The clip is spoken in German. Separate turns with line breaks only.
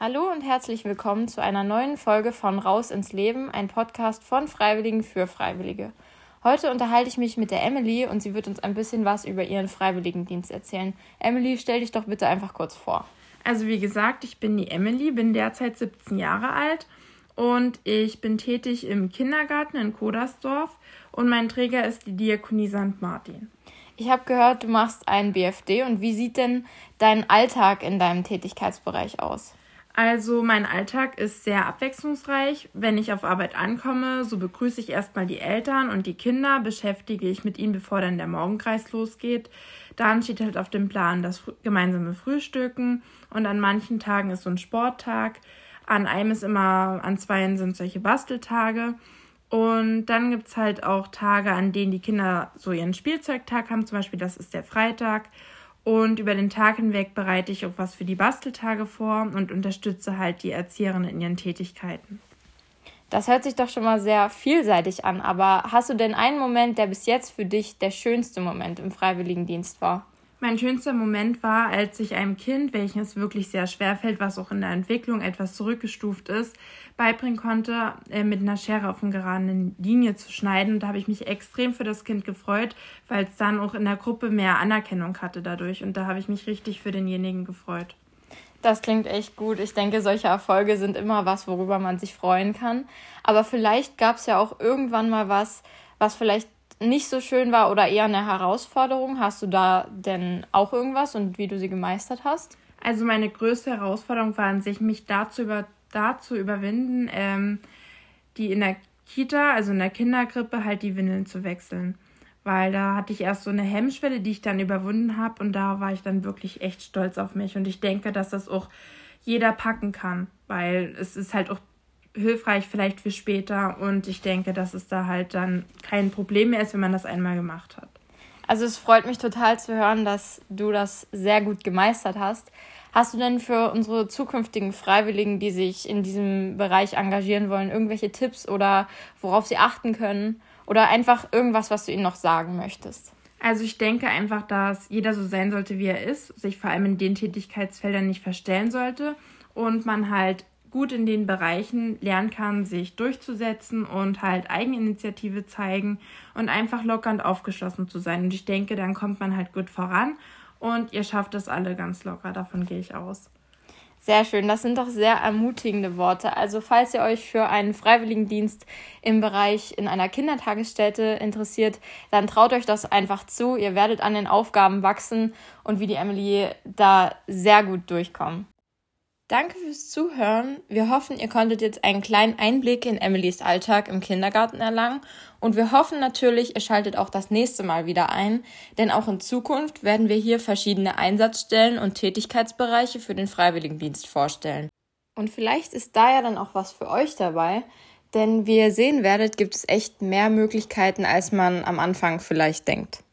Hallo und herzlich willkommen zu einer neuen Folge von Raus ins Leben, ein Podcast von Freiwilligen für Freiwillige. Heute unterhalte ich mich mit der Emily und sie wird uns ein bisschen was über ihren Freiwilligendienst erzählen. Emily, stell dich doch bitte einfach kurz vor.
Also wie gesagt, ich bin die Emily, bin derzeit 17 Jahre alt und ich bin tätig im Kindergarten in Kodersdorf und mein Träger ist die Diakonie St. Martin.
Ich habe gehört, du machst einen BFD und wie sieht denn dein Alltag in deinem Tätigkeitsbereich aus?
Also mein Alltag ist sehr abwechslungsreich. Wenn ich auf Arbeit ankomme, so begrüße ich erstmal die Eltern und die Kinder, beschäftige ich mit ihnen, bevor dann der Morgenkreis losgeht. Dann steht halt auf dem Plan das gemeinsame Frühstücken und an manchen Tagen ist so ein Sporttag. An einem ist immer, an zweien sind solche Basteltage. Und dann gibt es halt auch Tage, an denen die Kinder so ihren Spielzeugtag haben. Zum Beispiel, das ist der Freitag. Und über den Tag hinweg bereite ich auch was für die Basteltage vor und unterstütze halt die Erzieherinnen in ihren Tätigkeiten.
Das hört sich doch schon mal sehr vielseitig an, aber hast du denn einen Moment, der bis jetzt für dich der schönste Moment im Freiwilligendienst war?
Mein schönster Moment war, als ich einem Kind, welches es wirklich sehr schwer fällt, was auch in der Entwicklung etwas zurückgestuft ist, beibringen konnte, äh, mit einer Schere auf einer geraden Linie zu schneiden. Und da habe ich mich extrem für das Kind gefreut, weil es dann auch in der Gruppe mehr Anerkennung hatte dadurch. Und da habe ich mich richtig für denjenigen gefreut.
Das klingt echt gut. Ich denke, solche Erfolge sind immer was, worüber man sich freuen kann. Aber vielleicht gab es ja auch irgendwann mal was, was vielleicht nicht so schön war oder eher eine Herausforderung? Hast du da denn auch irgendwas und wie du sie gemeistert hast?
Also meine größte Herausforderung war an sich, mich dazu, über, dazu überwinden, ähm, die in der Kita, also in der Kindergrippe, halt die Windeln zu wechseln. Weil da hatte ich erst so eine Hemmschwelle, die ich dann überwunden habe und da war ich dann wirklich echt stolz auf mich. Und ich denke, dass das auch jeder packen kann, weil es ist halt auch hilfreich vielleicht für später und ich denke, dass es da halt dann kein Problem mehr ist, wenn man das einmal gemacht hat.
Also es freut mich total zu hören, dass du das sehr gut gemeistert hast. Hast du denn für unsere zukünftigen Freiwilligen, die sich in diesem Bereich engagieren wollen, irgendwelche Tipps oder worauf sie achten können? Oder einfach irgendwas, was du ihnen noch sagen möchtest?
Also ich denke einfach, dass jeder so sein sollte, wie er ist, sich vor allem in den Tätigkeitsfeldern nicht verstellen sollte und man halt gut in den Bereichen lernen kann, sich durchzusetzen und halt Eigeninitiative zeigen und einfach locker und aufgeschlossen zu sein. Und ich denke, dann kommt man halt gut voran und ihr schafft das alle ganz locker, davon gehe ich aus.
Sehr schön, das sind doch sehr ermutigende Worte. Also falls ihr euch für einen Freiwilligendienst im Bereich in einer Kindertagesstätte interessiert, dann traut euch das einfach zu. Ihr werdet an den Aufgaben wachsen und wie die Emily da sehr gut durchkommen. Danke fürs Zuhören. Wir hoffen, ihr konntet jetzt einen kleinen Einblick in Emilys Alltag im Kindergarten erlangen und wir hoffen natürlich, ihr schaltet auch das nächste Mal wieder ein, denn auch in Zukunft werden wir hier verschiedene Einsatzstellen und Tätigkeitsbereiche für den Freiwilligendienst vorstellen. Und vielleicht ist da ja dann auch was für euch dabei, denn wie ihr sehen werdet, gibt es echt mehr Möglichkeiten, als man am Anfang vielleicht denkt.